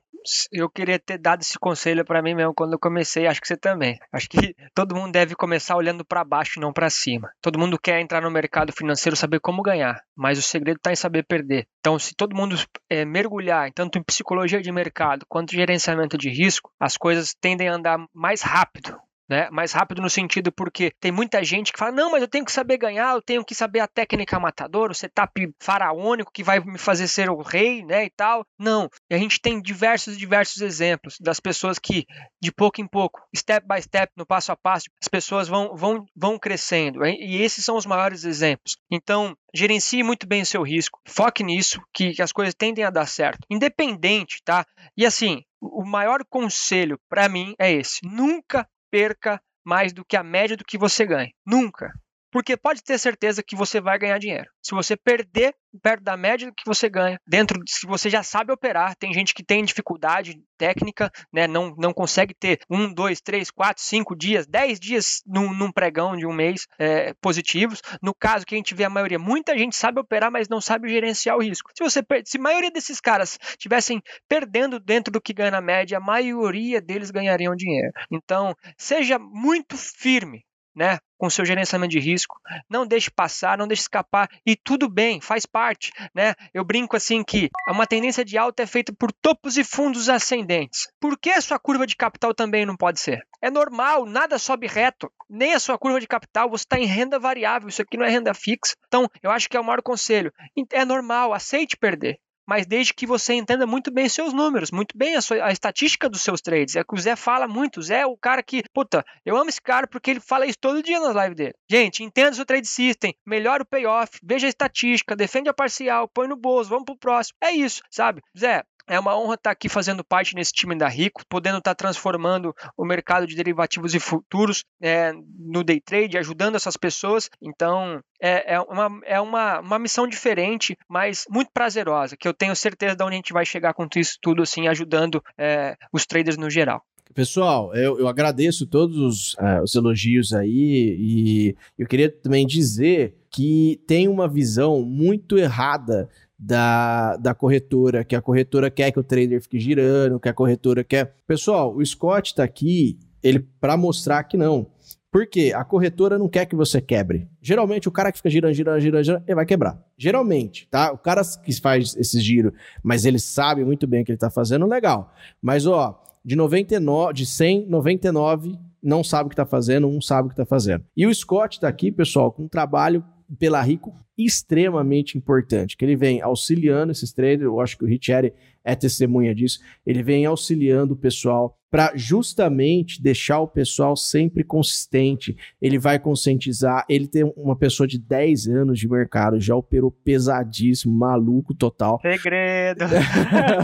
eu queria ter dado esse conselho para mim mesmo quando eu comecei, acho que você também. Acho que todo mundo deve começar olhando para baixo e não para cima. Todo mundo quer entrar no mercado financeiro saber como ganhar, mas o segredo está em saber perder. Então, se todo mundo é, mergulhar tanto em psicologia de mercado quanto em gerenciamento de risco, as coisas tendem a andar mais rápido né? Mais rápido no sentido porque tem muita gente que fala: não, mas eu tenho que saber ganhar, eu tenho que saber a técnica matadora, o setup faraônico que vai me fazer ser o rei, né? E tal. Não. E a gente tem diversos, diversos exemplos das pessoas que, de pouco em pouco, step by step, no passo a passo, as pessoas vão, vão, vão crescendo. E esses são os maiores exemplos. Então, gerencie muito bem o seu risco, foque nisso, que, que as coisas tendem a dar certo. Independente, tá? E assim, o maior conselho para mim é esse: nunca perca mais do que a média do que você ganha. Nunca. Porque pode ter certeza que você vai ganhar dinheiro. Se você perder perto da média do que você ganha, dentro se você já sabe operar, tem gente que tem dificuldade técnica, né, não, não consegue ter um, dois, três, quatro, cinco dias, dez dias num, num pregão de um mês é, positivos. No caso que a gente vê a maioria, muita gente sabe operar, mas não sabe gerenciar o risco. Se você se a maioria desses caras tivessem perdendo dentro do que ganha na média, a maioria deles ganhariam dinheiro. Então, seja muito firme né, com seu gerenciamento de risco. Não deixe passar, não deixe escapar e tudo bem, faz parte, né? Eu brinco assim que uma tendência de alta é feita por topos e fundos ascendentes. Por que sua curva de capital também não pode ser? É normal, nada sobe reto, nem a sua curva de capital, você está em renda variável, isso aqui não é renda fixa. Então, eu acho que é o maior conselho. É normal, aceite perder mas desde que você entenda muito bem seus números, muito bem a, sua, a estatística dos seus trades. É que o Zé fala muito. O Zé é o cara que, puta, eu amo esse cara porque ele fala isso todo dia nas lives dele. Gente, entenda seu trade system, melhore o payoff, veja a estatística, defende a parcial, põe no bolso, vamos pro próximo. É isso, sabe? Zé, é uma honra estar aqui fazendo parte nesse time da Rico, podendo estar transformando o mercado de derivativos e futuros é, no day trade, ajudando essas pessoas. Então, é, é, uma, é uma, uma missão diferente, mas muito prazerosa, que eu tenho certeza de onde a gente vai chegar com isso tudo, assim, ajudando é, os traders no geral. Pessoal, eu, eu agradeço todos os, uh, os elogios aí e eu queria também dizer que tem uma visão muito errada da, da corretora, que a corretora quer que o trader fique girando, que a corretora quer. Pessoal, o Scott está aqui ele para mostrar que não. Por quê? A corretora não quer que você quebre. Geralmente, o cara que fica girando, girando, girando, girando, ele vai quebrar. Geralmente, tá? O cara que faz esse giro, mas ele sabe muito bem o que ele tá fazendo, legal. Mas, ó, de 99, de 100, 99 não sabe o que tá fazendo, um sabe o que tá fazendo. E o Scott tá aqui, pessoal, com um trabalho pela Rico extremamente importante, que ele vem auxiliando esses traders, eu acho que o Richeri é testemunha disso, ele vem auxiliando o pessoal para justamente deixar o pessoal sempre consistente, ele vai conscientizar, ele tem uma pessoa de 10 anos de mercado, já operou pesadíssimo, maluco total. Segredo!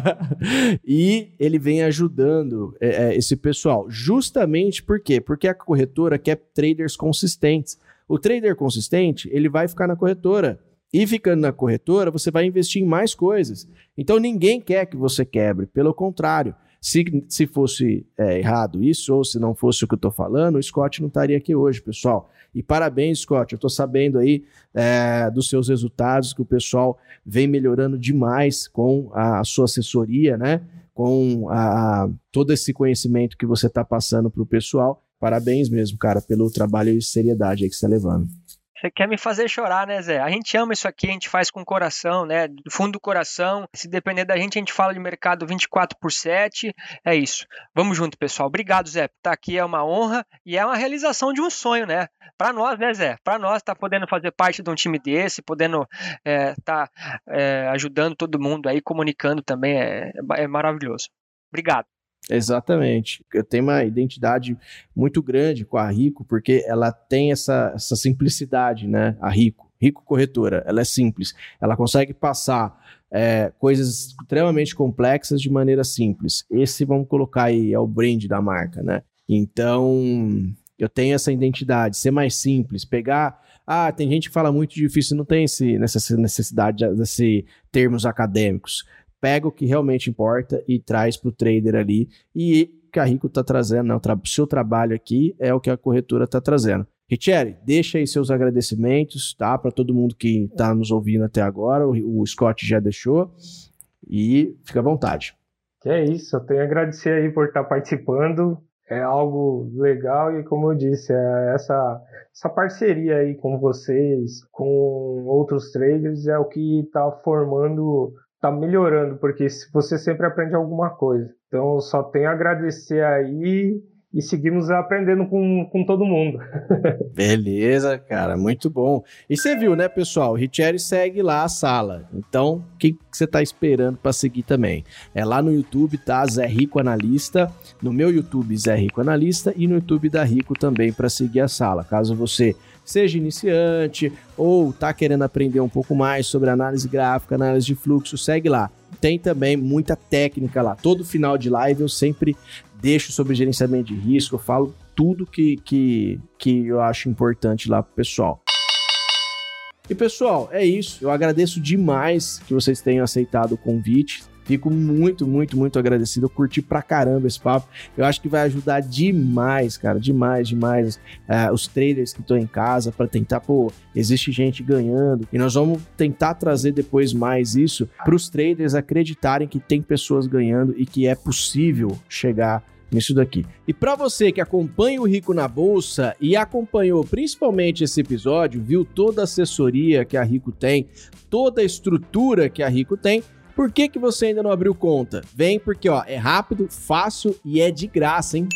e ele vem ajudando é, é, esse pessoal, justamente por quê? Porque a corretora quer traders consistentes, o trader consistente, ele vai ficar na corretora. E ficando na corretora, você vai investir em mais coisas. Então ninguém quer que você quebre, pelo contrário. Se, se fosse é, errado isso, ou se não fosse o que eu estou falando, o Scott não estaria aqui hoje, pessoal. E parabéns, Scott. Eu estou sabendo aí é, dos seus resultados, que o pessoal vem melhorando demais com a, a sua assessoria, né? Com a, todo esse conhecimento que você está passando para o pessoal. Parabéns mesmo, cara, pelo trabalho e seriedade aí que você está levando. Você quer me fazer chorar, né, Zé? A gente ama isso aqui, a gente faz com coração, né? Do fundo do coração. Se depender da gente, a gente fala de mercado 24 por 7. É isso. Vamos junto, pessoal. Obrigado, Zé. Estar tá aqui é uma honra e é uma realização de um sonho, né? Para nós, né, Zé? Para nós, tá podendo fazer parte de um time desse, podendo estar é, tá, é, ajudando todo mundo aí, comunicando também, é, é maravilhoso. Obrigado. Exatamente. Eu tenho uma identidade muito grande com a Rico, porque ela tem essa, essa simplicidade, né? A Rico. Rico Corretora, ela é simples. Ela consegue passar é, coisas extremamente complexas de maneira simples. Esse, vamos colocar aí, é o brand da marca, né? Então, eu tenho essa identidade, ser mais simples, pegar. Ah, tem gente que fala muito difícil, não tem esse, nessa necessidade desse termos acadêmicos. Pega o que realmente importa e traz para o trader ali. E que a Rico está trazendo, né? o tra seu trabalho aqui é o que a corretora está trazendo. Richelle, deixa aí seus agradecimentos, tá? Para todo mundo que está nos ouvindo até agora. O, o, Scott já deixou. E fica à vontade. Que é isso, eu tenho a agradecer aí por estar tá participando. É algo legal e, como eu disse, é essa, essa parceria aí com vocês, com outros traders, é o que está formando, está melhorando, porque você sempre aprende alguma coisa. Então, só tenho a agradecer aí e seguimos aprendendo com, com todo mundo. Beleza, cara, muito bom. E você viu, né, pessoal? O Richeri segue lá a sala. Então, o que você tá esperando para seguir também? É lá no YouTube, tá? Zé Rico Analista. No meu YouTube, Zé Rico Analista. E no YouTube da Rico também para seguir a sala. Caso você seja iniciante ou tá querendo aprender um pouco mais sobre análise gráfica, análise de fluxo, segue lá. Tem também muita técnica lá. Todo final de live eu sempre deixo sobre gerenciamento de risco, eu falo tudo que, que, que eu acho importante lá pro pessoal. E pessoal, é isso. Eu agradeço demais que vocês tenham aceitado o convite. Fico muito, muito, muito agradecido. Eu curti pra caramba esse papo. Eu acho que vai ajudar demais, cara, demais, demais uh, os traders que estão em casa para tentar, pô, existe gente ganhando. E nós vamos tentar trazer depois mais isso para os traders acreditarem que tem pessoas ganhando e que é possível chegar nisso daqui. E para você que acompanha o Rico na Bolsa e acompanhou principalmente esse episódio, viu toda a assessoria que a Rico tem, toda a estrutura que a Rico tem, por que, que você ainda não abriu conta? Vem porque ó, é rápido, fácil e é de graça, hein?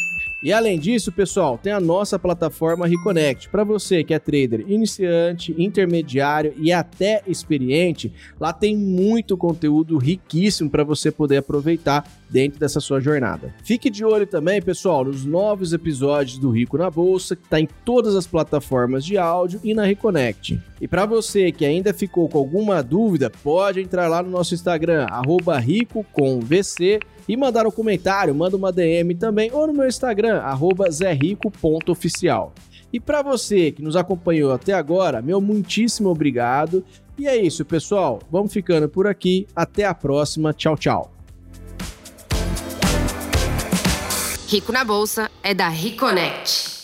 E além disso, pessoal, tem a nossa plataforma Reconnect. Para você que é trader iniciante, intermediário e até experiente, lá tem muito conteúdo riquíssimo para você poder aproveitar dentro dessa sua jornada. Fique de olho também, pessoal, nos novos episódios do Rico na Bolsa, que está em todas as plataformas de áudio e na Reconnect. E para você que ainda ficou com alguma dúvida, pode entrar lá no nosso Instagram, @rico_com_vc e mandar um comentário, manda uma DM também, ou no meu Instagram, zerrico.oficial. E para você que nos acompanhou até agora, meu muitíssimo obrigado. E é isso, pessoal. Vamos ficando por aqui. Até a próxima. Tchau, tchau. Rico na Bolsa é da Reconnect.